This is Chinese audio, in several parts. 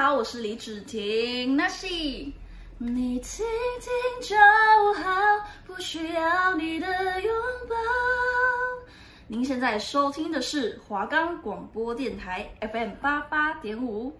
好，我是李芷婷，那是你听听就好，不需要你的拥抱。您现在收听的是华冈广播电台 FM 八八点五。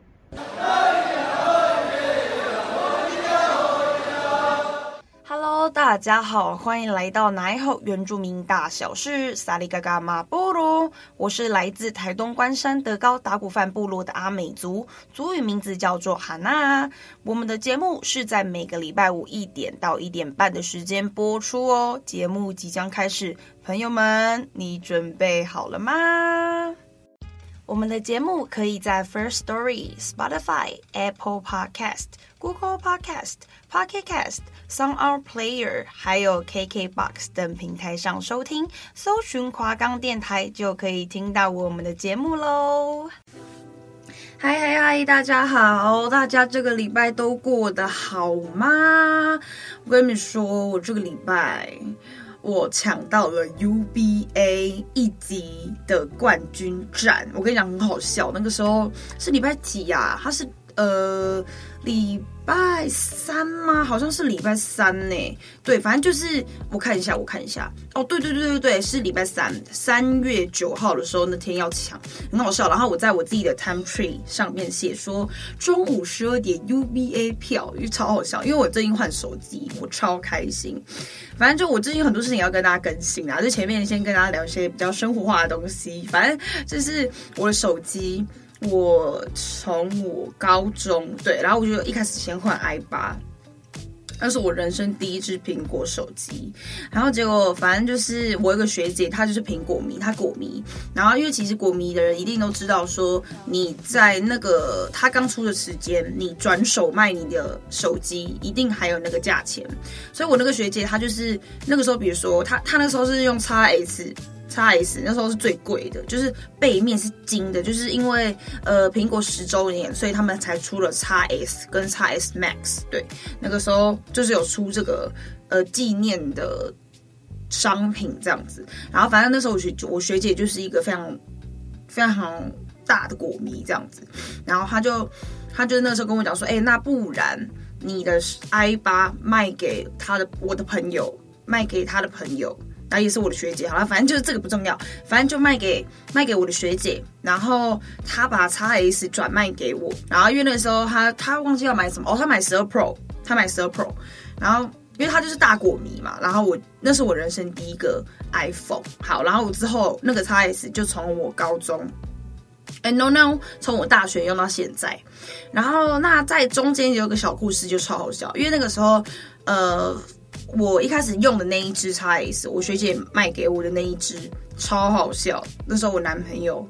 大家好，欢迎来到奶后原住民大小事，萨里嘎嘎马布鲁。我是来自台东关山德高达古范部落的阿美族，族语名字叫做哈娜。我们的节目是在每个礼拜五一点到一点半的时间播出哦。节目即将开始，朋友们，你准备好了吗？我们的节目可以在 First Story、Spotify、Apple Podcast、Google Podcast、Pocket Cast、SoundOn Player，还有 KKBox 等平台上收听，搜寻华冈电台就可以听到我们的节目喽。嗨嗨嗨，大家好！大家这个礼拜都过得好吗？我跟你们说，我这个礼拜。我抢到了 UBA 一级的冠军战，我跟你讲很好笑，那个时候是礼拜几呀、啊？他是呃礼。拜三吗？好像是礼拜三呢。对，反正就是我看一下，我看一下。哦，对对对对对，是礼拜三，三月九号的时候那天要抢，很好笑。然后我在我自己的 time tree 上面写说中午十二点 UBA 票，就超好笑。因为我最近换手机，我超开心。反正就我最近很多事情要跟大家更新啊，就前面先跟大家聊一些比较生活化的东西。反正就是我的手机。我从我高中对，然后我就一开始先换 i 八，那是我人生第一支苹果手机。然后结果反正就是我一个学姐，她就是苹果迷，她果迷。然后因为其实果迷的人一定都知道，说你在那个她刚出的时间，你转手卖你的手机，一定还有那个价钱。所以我那个学姐她就是那个时候，比如说她她那时候是用 x S XS。那时候是最贵的，就是背面是金的，就是因为呃苹果十周年，所以他们才出了 XS 跟 XS Max。对，那个时候就是有出这个呃纪念的商品这样子。然后反正那时候我学我学姐就是一个非常非常大的果迷这样子，然后他就他就那时候跟我讲说，哎、那不然你的 i 八卖给他的我的朋友，卖给他的朋友。那也是我的学姐，好了，反正就是这个不重要，反正就卖给卖给我的学姐，然后她把 XS 转卖给我，然后因为那时候她她忘记要买什么哦，她买十二 Pro，她买十二 Pro，然后因为她就是大果迷嘛，然后我那是我人生第一个 iPhone，好，然后我之后那个 XS 就从我高中，哎 no no，从我大学用到现在，然后那在中间有个小故事就超好笑，因为那个时候呃。我一开始用的那一支叉 S，我学姐卖给我的那一支超好笑。那时候我男朋友，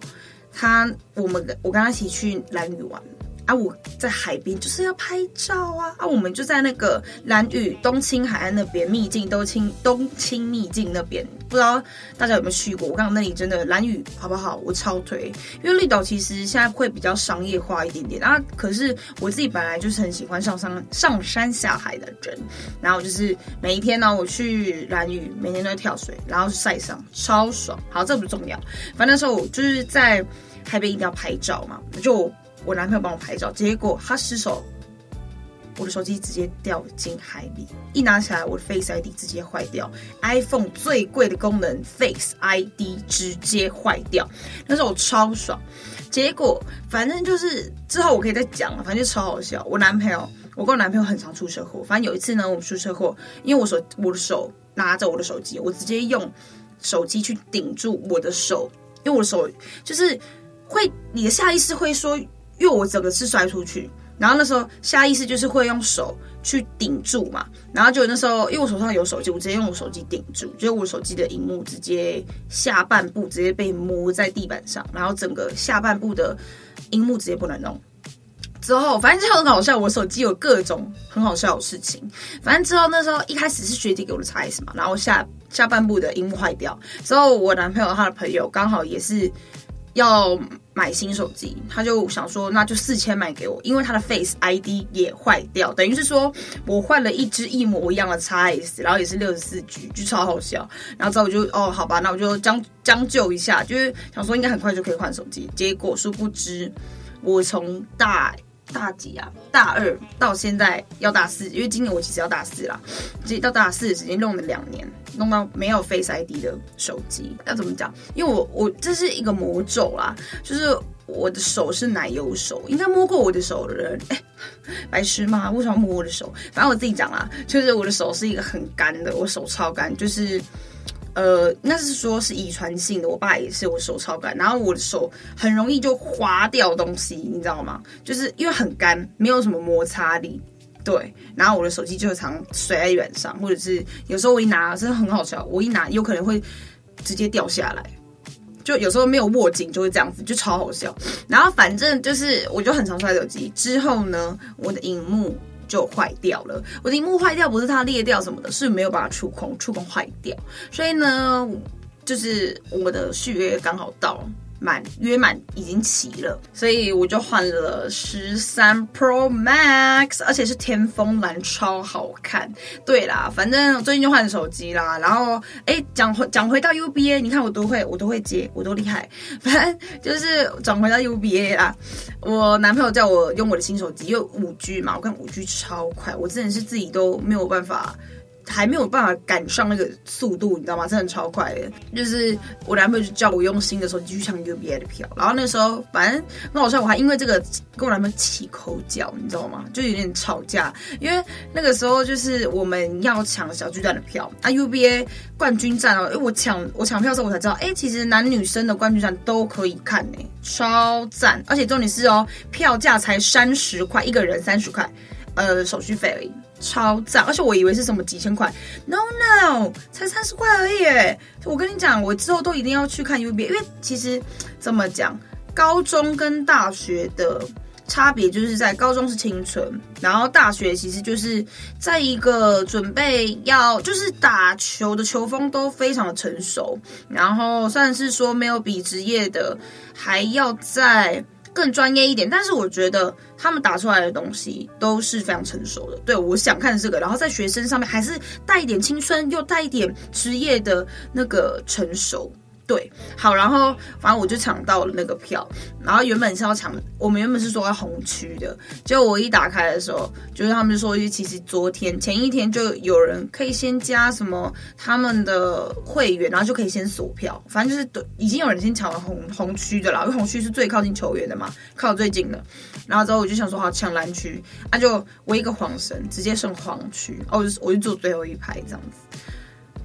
他我们我跟他一起去蓝屿玩。啊，我在海边就是要拍照啊！啊，我们就在那个蓝屿东清海岸那边秘境，都清东清秘境那边，不知道大家有没有去过？我刚刚那里真的蓝屿好不好？我超推，因为绿岛其实现在会比较商业化一点点啊。可是我自己本来就是很喜欢上山上山下海的人，然后就是每一天呢，我去蓝屿，每天都要跳水，然后晒伤，超爽。好，这不重要，反正那时候我就是在海边一定要拍照嘛，就。我男朋友帮我拍照，结果他失手，我的手机直接掉进海里。一拿起来，我的 Face ID 直接坏掉。iPhone 最贵的功能 Face ID 直接坏掉，那时候我超爽。结果反正就是之后我可以再讲了，反正就超好笑。我男朋友，我跟我男朋友很常出车祸。反正有一次呢，我们出车祸，因为我手我的手拿着我的手机，我直接用手机去顶住我的手，因为我的手就是会，你的下意识会说。因为我整个是摔出去，然后那时候下意识就是会用手去顶住嘛，然后就那时候因为我手上有手机，我直接用我手机顶住，就我手机的荧幕直接下半部直接被磨在地板上，然后整个下半部的荧幕直接不能弄。之后反正就很好笑，我手机有各种很好笑的事情。反正之后那时候一开始是学姐给我的 XS 嘛，然后下下半部的荧幕坏掉，之后我男朋友他的朋友刚好也是。要买新手机，他就想说，那就四千买给我，因为他的 Face ID 也坏掉，等于是说我换了一只一模一样的 XS，然后也是六十四 G，就超好笑。然后之后我就哦，好吧，那我就将将就一下，就是想说应该很快就可以换手机。结果殊不知，我从大大几啊？大二到现在要大四，因为今年我其实要大四啦，直到大四的时间用了两年，弄到没有 Face ID 的手机，要怎么讲？因为我我这是一个魔咒啦，就是我的手是奶油手，应该摸过我的手的人，哎，白痴吗？为什么摸我的手？反正我自己讲啦，就是我的手是一个很干的，我手超干，就是。呃，那是说是遗传性的，我爸也是，我手超干，然后我的手很容易就滑掉东西，你知道吗？就是因为很干，没有什么摩擦力，对。然后我的手机就常摔在地上，或者是有时候我一拿，真的很好笑，我一拿有可能会直接掉下来，就有时候没有握紧就会这样子，就超好笑。然后反正就是，我就很常摔手机。之后呢，我的荧幕。就坏掉了，我的荧幕坏掉不是它裂掉什么的，是没有办法触控，触控坏掉，所以呢，就是我的续约刚好到。满约满已经齐了，所以我就换了十三 Pro Max，而且是天风蓝，超好看。对啦，反正我最近就换手机啦。然后，哎，讲回讲回到 UBA，你看我都会，我都会接，我都厉害。反正就是转回到 UBA 啦。我男朋友叫我用我的新手机，因为五 G 嘛，我看五 G 超快，我真的是自己都没有办法。还没有办法赶上那个速度，你知道吗？真的超快的。就是我男朋友就叫我用新的手机去抢 UBA 的票，然后那时候反正那好像我还因为这个跟我男朋友起口角，你知道吗？就有点吵架，因为那个时候就是我们要抢小巨蛋的票啊，UBA 冠军战哦，因为我抢我抢票的时候我才知道，哎，其实男女生的冠军战都可以看呢，超赞！而且重点是哦，票价才三十块一个人，三十块，呃，手续费而已。超赞，而且我以为是什么几千块，no no，才三十块而已。我跟你讲，我之后都一定要去看 UBA，因为其实怎么讲，高中跟大学的差别就是在高中是青春，然后大学其实就是在一个准备要就是打球的球风都非常的成熟，然后算是说没有比职业的还要在。更专业一点，但是我觉得他们打出来的东西都是非常成熟的。对，我想看这个，然后在学生上面还是带一点青春，又带一点职业的那个成熟。对，好，然后反正我就抢到了那个票，然后原本是要抢，我们原本是说要红区的，结果我一打开的时候，就是他们就说，其实昨天前一天就有人可以先加什么他们的会员，然后就可以先锁票，反正就是已经有人先抢了红红区的了，因为红区是最靠近球员的嘛，靠最近的，然后之后我就想说好抢蓝区，那、就我一个晃神，直接剩黄区，哦，我就我就坐最后一排这样子。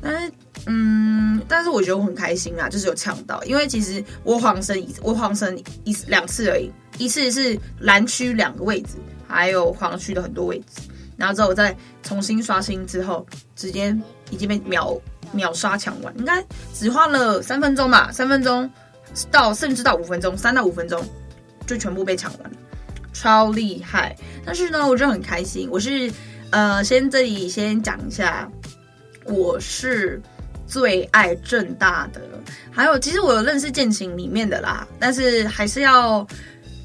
但是，嗯，但是我觉得我很开心啊，就是有抢到，因为其实我晃神一，我晃神一两次而已，一次是蓝区两个位置，还有黄区的很多位置，然后之后我再重新刷新之后，直接已经被秒秒杀抢完，应该只花了三分钟吧，三分钟到甚至到五分钟，三到五分钟就全部被抢完，超厉害。但是呢，我就很开心，我是呃，先这里先讲一下。我是最爱正大的，还有其实我有认识剑琴里面的啦，但是还是要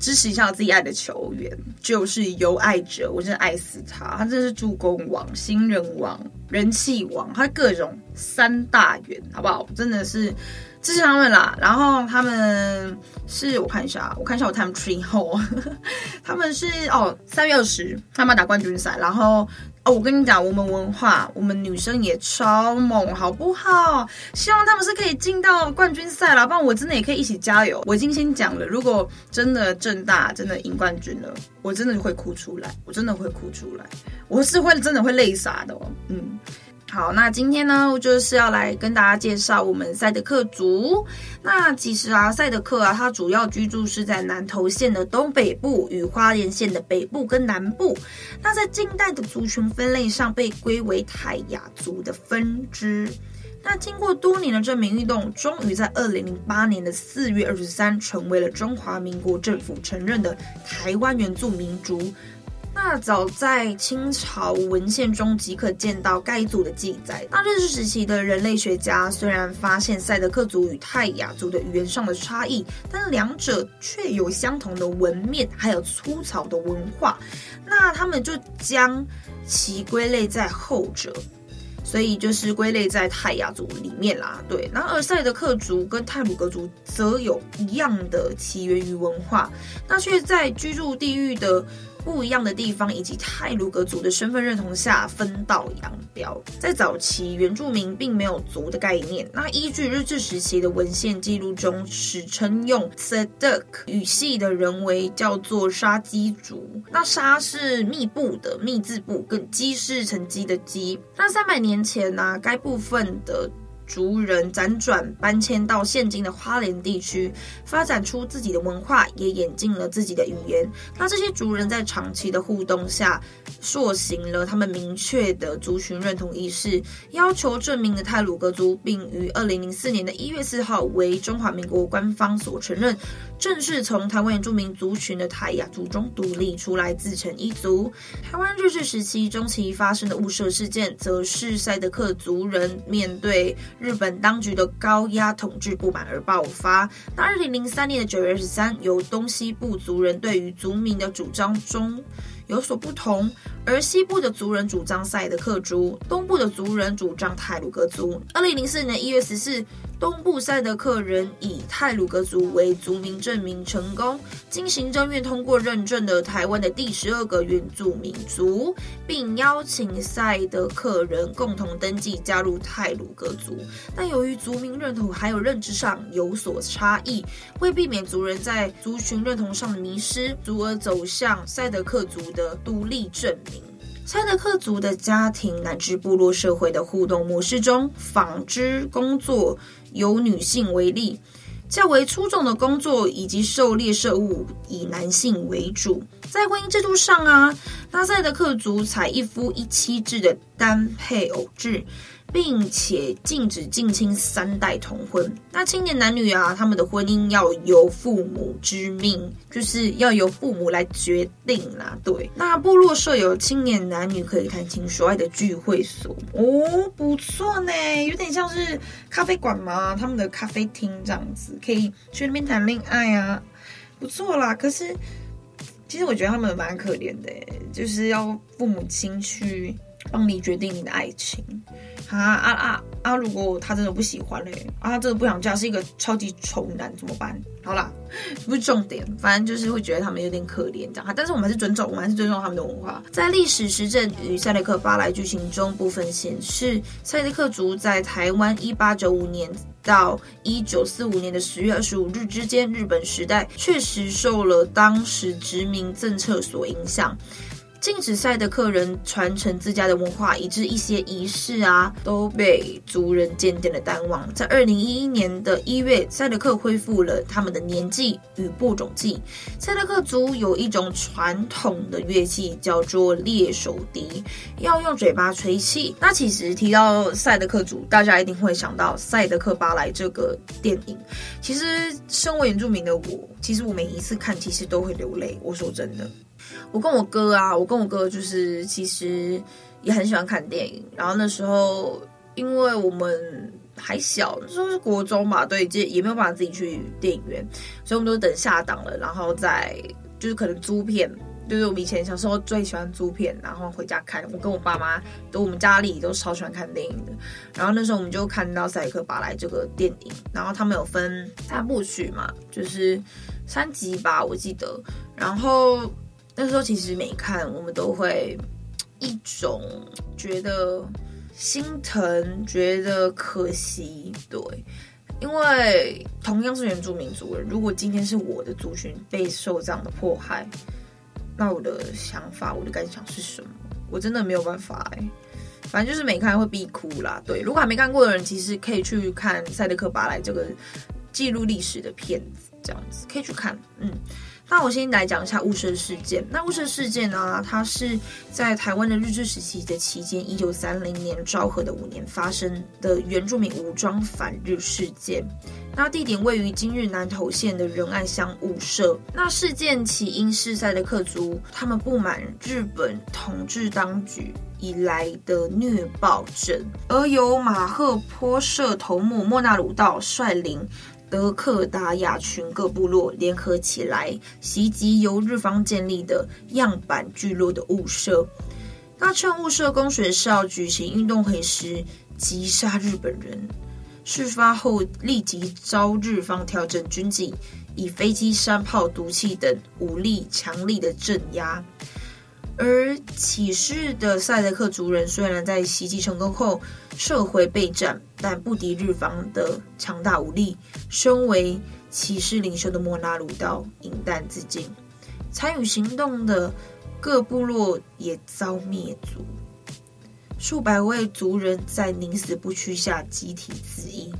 支持一下我自己爱的球员，就是尤爱哲，我真的爱死他，他真的是助攻王、新人王、人气王，他各种三大元，好不好？真的是支持他们啦。然后他们是我看一下，我看一下我 time tree 后，他们是哦三月二十他们打冠军赛，然后。哦，我跟你讲，我们文化，我们女生也超猛，好不好？希望他们是可以进到冠军赛啦，不然我真的也可以一起加油。我已经先讲了，如果真的正大真的赢冠军了，我真的会哭出来，我真的会哭出来，我是会真的会泪洒的哦，嗯。好，那今天呢，就是要来跟大家介绍我们赛德克族。那其实啊，赛德克啊，它主要居住是在南投县的东北部与花莲县的北部跟南部。那在近代的族群分类上，被归为泰雅族的分支。那经过多年的证明运动，终于在二零零八年的四月二十三，成为了中华民国政府承认的台湾原住民族。那早在清朝文献中即可见到该族的记载。那日治时期的人类学家虽然发现赛德克族与泰雅族的语言上的差异，但两者却有相同的纹面，还有粗糙的文化。那他们就将其归类在后者。所以就是归类在泰雅族里面啦。对，那而赛德克族跟泰鲁格族则有一样的起源于文化，那却在居住地域的。不一样的地方，以及泰卢格族的身份认同下分道扬镳。在早期，原住民并没有族的概念。那依据日治时期的文献记录中，史称用 Sedek 语系的人为叫做沙基族。那沙是密布的密字部，跟基是沉积的鸡。那三百年前呢、啊，该部分的。族人辗转搬迁到现今的花莲地区，发展出自己的文化，也演进了自己的语言。那这些族人在长期的互动下，塑形了他们明确的族群认同意识，要求证明的泰鲁格族，并于二零零四年的一月四号为中华民国官方所承认，正式从台湾原住民族群的泰雅族中独立出来，自成一族。台湾日治时期中期发生的雾社事件，则是赛德克族人面对。日本当局的高压统治不满而爆发。那二零零三年的九月二十三，由东西部族人对于族民的主张中有所不同，而西部的族人主张赛德克族，东部的族人主张泰鲁格族。二零零四年一月十四。东部赛德克人以泰鲁格族为族名证明成功，经行政院通过认证的台湾的第十二个原住民族，并邀请赛德克人共同登记加入泰鲁格族。但由于族名认同还有认知上有所差异，为避免族人在族群认同上的迷失，族而走向赛德克族的独立证明。赛德克族的家庭乃至部落社会的互动模式中，纺织工作。由女性为例，较为粗重的工作以及狩猎事务以男性为主。在婚姻制度上啊，那赛德克族采一夫一妻制的单配偶制。并且禁止近亲三代同婚。那青年男女啊，他们的婚姻要由父母之命，就是要由父母来决定啦。对，那部落设有青年男女可以谈情说爱的聚会所哦，不错呢，有点像是咖啡馆嘛，他们的咖啡厅这样子，可以去那边谈恋爱啊，不错啦。可是，其实我觉得他们蛮可怜的，就是要父母亲去帮你决定你的爱情。啊啊啊啊！如果他真的不喜欢嘞，啊，他真的不想嫁，是一个超级丑男，怎么办？好啦，不是重点，反正就是会觉得他们有点可怜这样。但是我们还是尊重，我们还是尊重他们的文化。在历史实证与赛德克巴莱剧情中部分显示，赛德克族在台湾一八九五年到一九四五年的十月二十五日之间，日本时代确实受了当时殖民政策所影响。禁止赛德克人传承自家的文化，以致一些仪式啊都被族人渐渐的淡忘。在二零一一年的一月，赛德克恢复了他们的年祭与播种祭。赛德克族有一种传统的乐器叫做猎手笛，要用嘴巴吹气。那其实提到赛德克族，大家一定会想到《赛德克巴莱》这个电影。其实身为原住民的我，其实我每一次看，其实都会流泪。我说真的。我跟我哥啊，我跟我哥就是其实也很喜欢看电影。然后那时候，因为我们还小，那时候是国中嘛，对，也也没有办法自己去电影院，所以我们都等下档了，然后再就是可能租片。就是我们以前小时候最喜欢租片，然后回家看。我跟我爸妈都，我们家里都超喜欢看电影的。然后那时候我们就看到《赛克巴莱》这个电影，然后他们有分三部曲嘛，就是三集吧，我记得。然后。那时候其实每看我们都会一种觉得心疼，觉得可惜，对，因为同样是原住民族人，如果今天是我的族群被受这样的迫害，那我的想法，我的感想是什么？我真的没有办法哎，反正就是每看会必哭啦。对，如果还没看过的人，其实可以去看《赛德克巴莱》这个记录历史的片子，这样子可以去看，嗯。那我先来讲一下雾社事件。那雾社事件呢，它是在台湾的日治时期的期间，一九三零年昭和的五年发生的原住民武装反日事件。那地点位于今日南投县的仁爱乡雾社。那事件起因是赛德克族他们不满日本统治当局以来的虐暴政，而由马赫坡社头目莫纳鲁道率领。德克达雅群各部落联合起来袭击由日方建立的样板聚落的雾社，那趁雾社工学校举行运动会时击杀日本人，事发后立即遭日方调整军纪，以飞机、山炮、毒气等武力强力的镇压。而起事的赛德克族人虽然在袭击成功后撤回备战，但不敌日方的强大武力。身为起事领袖的莫拉鲁道饮弹自尽，参与行动的各部落也遭灭族，数百位族人在宁死不屈下集体自缢。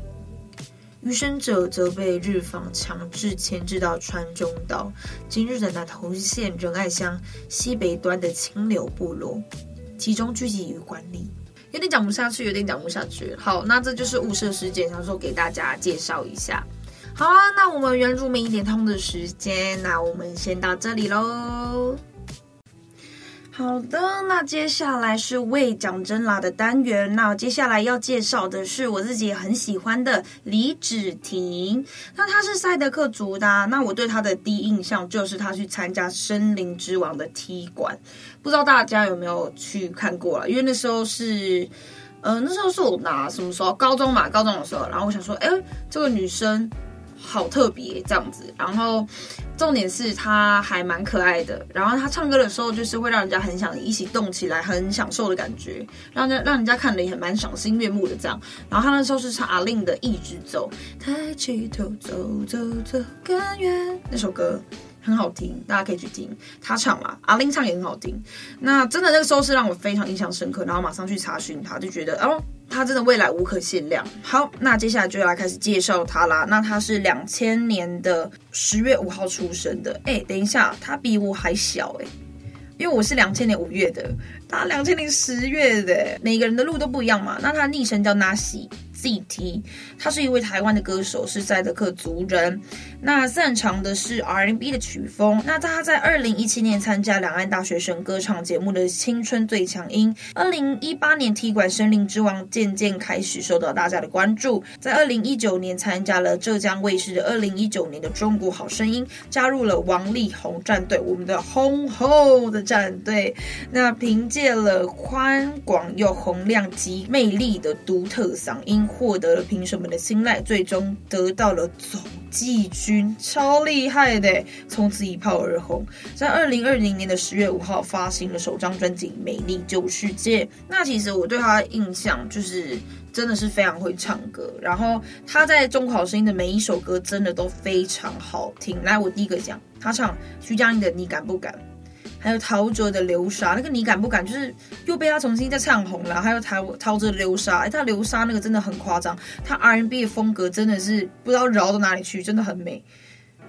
余生者则被日方强制牵制到川中岛（今日的南投县仁爱乡西北端的清流部落），集中聚集与管理。有点讲不下去，有点讲不下去。好，那这就是雾社事件，想说给大家介绍一下。好啊，那我们原住民一点通的时间，那我们先到这里喽。好的，那接下来是为讲真啦的单元。那接下来要介绍的是我自己很喜欢的李芷婷。那她是赛德克族的，那我对她的第一印象就是她去参加森林之王的踢馆，不知道大家有没有去看过啊？因为那时候是，呃，那时候是我拿什么时候？高中嘛，高中的时候。然后我想说，哎，这个女生。好特别这样子，然后重点是他还蛮可爱的，然后他唱歌的时候就是会让人家很想一起动起来，很享受的感觉，让人让人家看了也蛮赏心悦目的这样。然后他那时候是唱阿令的《一直走》，抬起头走走走更远那首歌很好听，大家可以去听。他唱嘛，阿玲唱也很好听。那真的那个时候是让我非常印象深刻，然后马上去查询他，就觉得哦。他真的未来无可限量。好，那接下来就要来开始介绍他啦。那他是两千年的十月五号出生的。哎，等一下，他比我还小哎，因为我是两千年五月的，他两千年十月的。每个人的路都不一样嘛。那他昵称叫 Nasi。ZT，他是一位台湾的歌手，是赛德克族人。那擅长的是 R&B 的曲风。那他在二零一七年参加两岸大学生歌唱节目的《青春最强音》，二零一八年踢馆《森林之王》，渐渐开始受到大家的关注。在二零一九年参加了浙江卫视的二零一九年的《中国好声音》，加入了王力宏战队，我们的轰轰的战队。那凭借了宽广又洪亮及魅力的独特嗓音。获得了评审们的青睐，最终得到了总季军，超厉害的，从此一炮而红。在二零二零年的十月五号发行了首张专辑《美丽旧世界》。那其实我对他的印象就是真的是非常会唱歌，然后他在中国好声音的每一首歌真的都非常好听。来，我第一个讲，他唱徐佳莹的《你敢不敢》。还有陶喆的流沙，那个你敢不敢？就是又被他重新再唱红了。还有陶陶喆的流沙，哎，他流沙那个真的很夸张，他 R N B 的风格真的是不知道饶到哪里去，真的很美。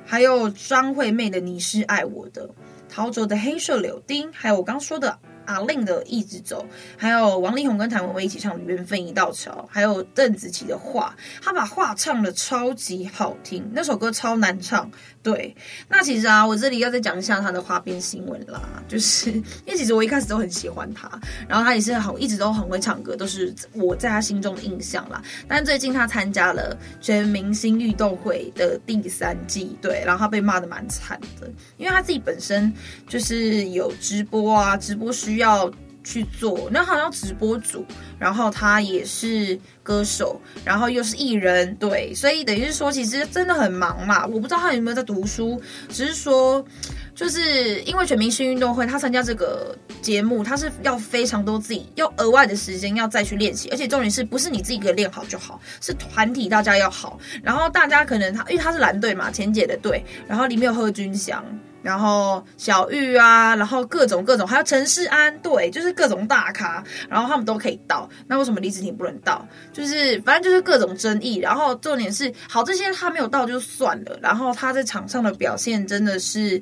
还有张惠妹的你是爱我的，陶喆的黑色柳丁，还有我刚说的。阿令的一直走，还有王力宏跟谭维维一起唱的《缘分一道桥》，还有邓紫棋的画，他把画唱的超级好听，那首歌超难唱。对，那其实啊，我这里要再讲一下他的花边新闻啦，就是因为其实我一开始都很喜欢他，然后他也是很一直都很会唱歌，都是我在他心中的印象啦。但最近他参加了全明星运动会的第三季，对，然后他被骂的蛮惨的，因为他自己本身就是有直播啊，直播需要去做，那好像直播主，然后他也是歌手，然后又是艺人，对，所以等于是说，其实真的很忙嘛。我不知道他有没有在读书，只是说，就是因为全明星运动会，他参加这个节目，他是要非常多自己要额外的时间要再去练习，而且重点是不是你自己可以练好就好，是团体大家要好，然后大家可能他因为他是蓝队嘛，前姐的队，然后里面有贺军翔。然后小玉啊，然后各种各种，还有陈世安，对，就是各种大咖，然后他们都可以到。那为什么李子婷不能到？就是反正就是各种争议。然后重点是，好，这些他没有到就算了。然后他在场上的表现真的是，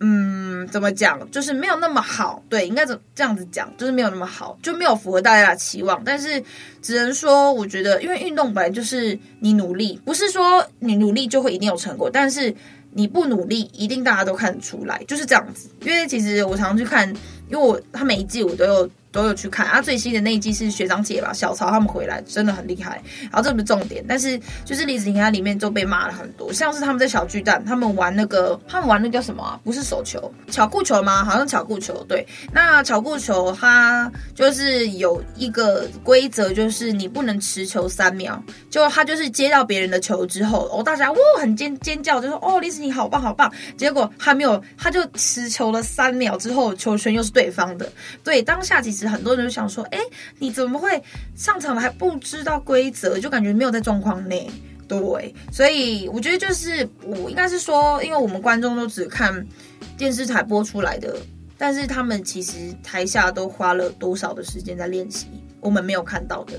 嗯，怎么讲？就是没有那么好。对，应该怎这样子讲？就是没有那么好，就没有符合大家的期望。但是只能说，我觉得，因为运动本来就是你努力，不是说你努力就会一定有成果，但是。你不努力，一定大家都看得出来，就是这样子。因为其实我常常去看，因为我他每一季我都有都有去看啊。最新的那一季是学长姐吧，小曹他们回来真的很厉害。然后这不是重点，但是就是李子婷她里面就被骂了很多，像是他们在小巨蛋，他们玩那个，他们玩那叫什么？不是手球，巧固球吗？好像巧固球。对，那巧固球它就是有一个规则，就是你不能持球三秒，就他就是接到别人的球之后，哦，大家哇很尖尖叫，就说哦李子婷好棒好棒。结果他没有，他就持球了三秒之后，球权又是对方的。对，当下其实很多人就想说，哎，你怎么会上场还不知道规则，就感觉没有在状况内。对，所以我觉得就是我应该是说，因为我们观众都只看电视台播出来的，但是他们其实台下都花了多少的时间在练习，我们没有看到的。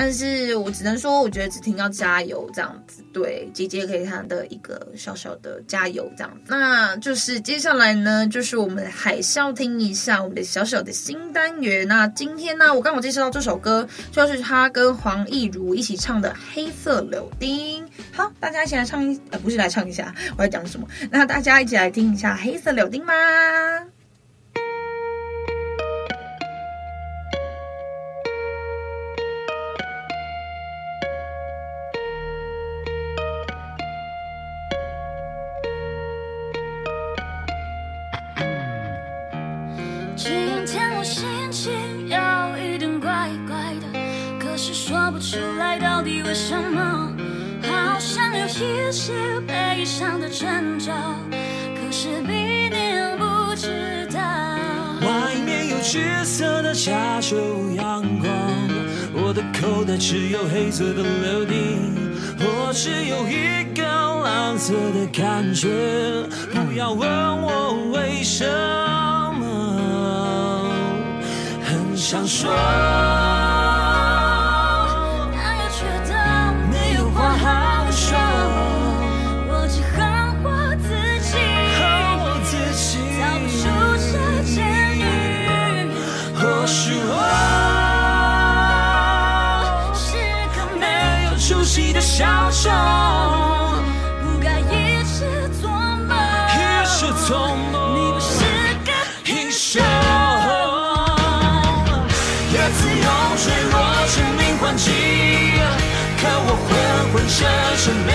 但是我只能说，我觉得子婷要加油，这样子。对，姐姐可以看的一个小小的加油，这样。那就是接下来呢，就是我们还是要听一下我们的小小的新单元。那今天呢，我刚好介绍到这首歌，就是他跟黄义儒一起唱的《黑色柳丁》。好，大家一起来唱一，呃，不是来唱一下，我要讲什么？那大家一起来听一下《黑色柳丁》吗？什么？好像有一些悲伤的征兆，可是必定不知道。外面有橘色的加州阳光，我的口袋只有黑色的柳丁，我只有一个蓝色的感觉。不要问我为什么，很想说。一直做梦。你不是个英雄。叶子用坠落证明环境，可我昏昏沉沉没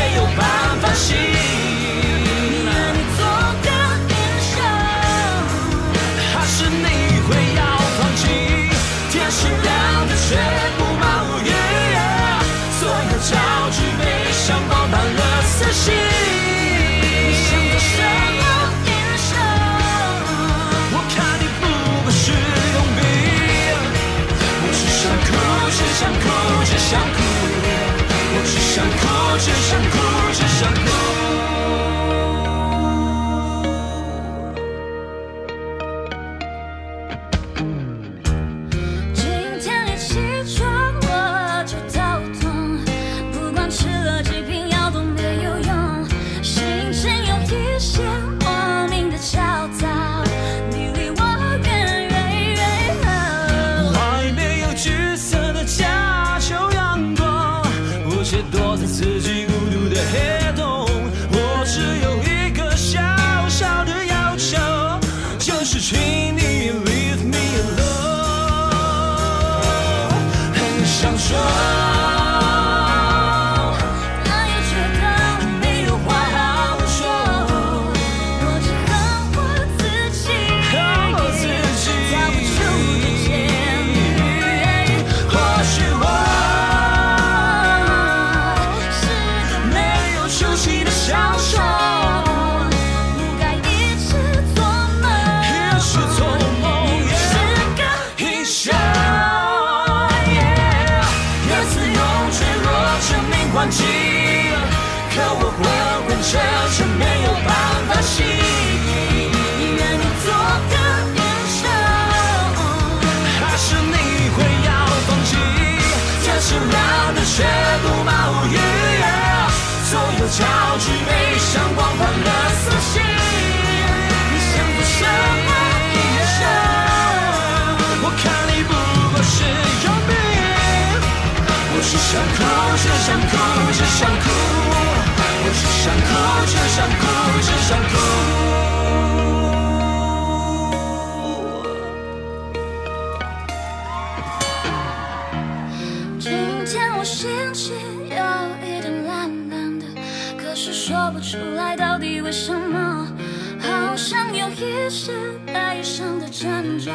优雅的学步吧无所有焦距被闪光判了死刑你想做什么英雄我看你不过是佣兵我只想哭只想哭只想哭我只想哭只想哭只想一些悲伤的挣扎，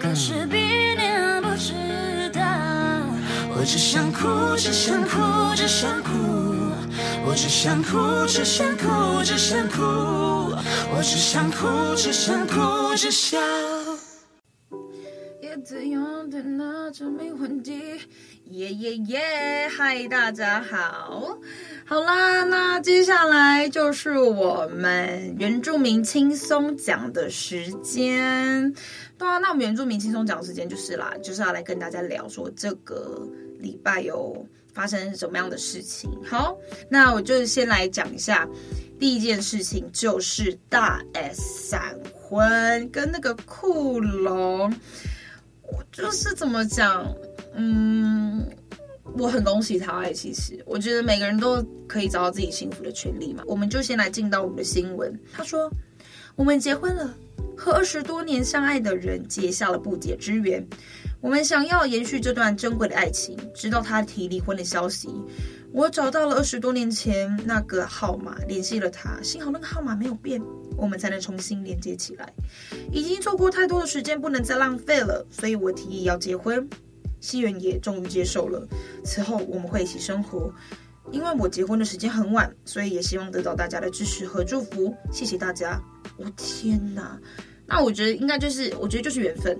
可是比你不知道。我只想哭，只想哭，只想哭。我只想哭，只想哭，只想哭。我只想哭，只想哭，只想。叶子用的那张迷魂笛，耶耶耶！嗨，大家好，好啦，那接下来就是我们原住民轻松讲的时间。对啊，那我们原住民轻松讲的时间就是啦，就是要来跟大家聊说这个礼拜有发生什么样的事情。好，那我就先来讲一下，第一件事情就是大 S 闪婚跟那个酷龙。我就是怎么讲，嗯，我很恭喜他哎。其实我觉得每个人都可以找到自己幸福的权利嘛。我们就先来进到我们的新闻。他说，我们结婚了，和二十多年相爱的人结下了不解之缘。我们想要延续这段珍贵的爱情，直到他提离婚的消息。我找到了二十多年前那个号码，联系了他。幸好那个号码没有变。我们才能重新连接起来。已经错过太多的时间，不能再浪费了，所以我提议要结婚。西元也终于接受了。此后我们会一起生活。因为我结婚的时间很晚，所以也希望得到大家的支持和祝福。谢谢大家。我、天哪！那我觉得应该就是，我觉得就是缘分。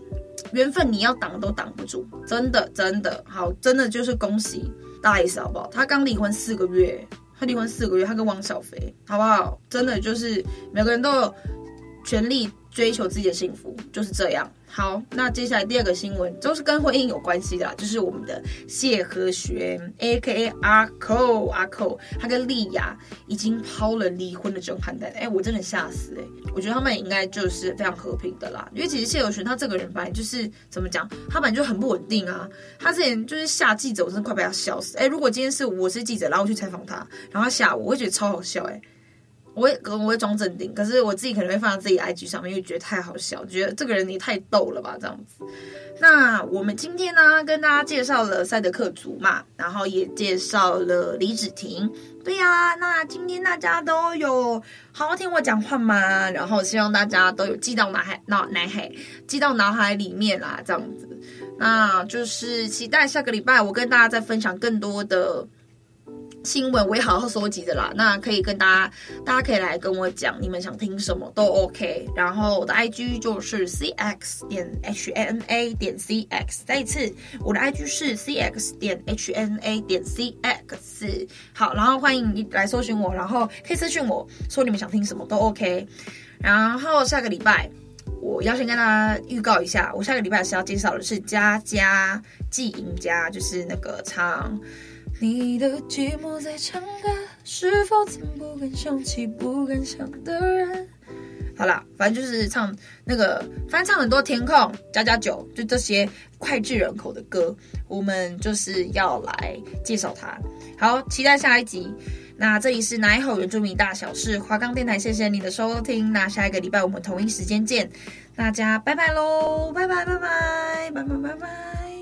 缘分你要挡都挡不住，真的真的好，真的就是恭喜大 S 好不好？他刚离婚四个月。他离婚四个月，他跟汪小菲，好不好？真的就是每个人都有权利追求自己的幸福，就是这样。好，那接下来第二个新闻都是跟婚姻有关系的啦，就是我们的谢和弦，A.K.A. 阿扣阿扣，他跟莉亚已经抛了离婚的震撼弹。哎，我真的吓死哎！我觉得他们应该就是非常和平的啦，因为其实谢和弦他这个人本来就是怎么讲，他本来就很不稳定啊。他之前就是吓记者，我真的快被他笑死。哎，如果今天是我是记者，然后我去采访他，然后他吓我，我会觉得超好笑哎。我会，可能我会装镇定，可是我自己可能会放在自己 IG 上面，因为觉得太好笑，觉得这个人你太逗了吧，这样子。那我们今天呢，跟大家介绍了赛德克族嘛，然后也介绍了李芷婷。对呀、啊，那今天大家都有好好听我讲话吗？然后希望大家都有记到脑海、脑脑海，记到脑海里面啦，这样子。那就是期待下个礼拜我跟大家再分享更多的。新闻我也好好收集的啦，那可以跟大家，大家可以来跟我讲，你们想听什么都 OK。然后我的 IG 就是 CX 点 HNA 点 CX，再一次我的 IG 是 CX 点 HNA 点 CX。好，然后欢迎你来搜寻我，然后可以私讯我说你们想听什么都 OK。然后下个礼拜我要先跟大家预告一下，我下个礼拜是要介绍的是佳佳季赢家，就是那个唱。你的寂寞在唱歌，是否曾不敢想起不敢想的人？好啦，反正就是唱那个翻唱很多填空加加酒，就这些脍炙人口的歌，我们就是要来介绍它。好，期待下一集。那这里是奶吼原住民大小事华冈电台，谢谢你的收听。那下一个礼拜我们同一时间见，大家拜拜喽，拜拜拜拜拜拜拜拜。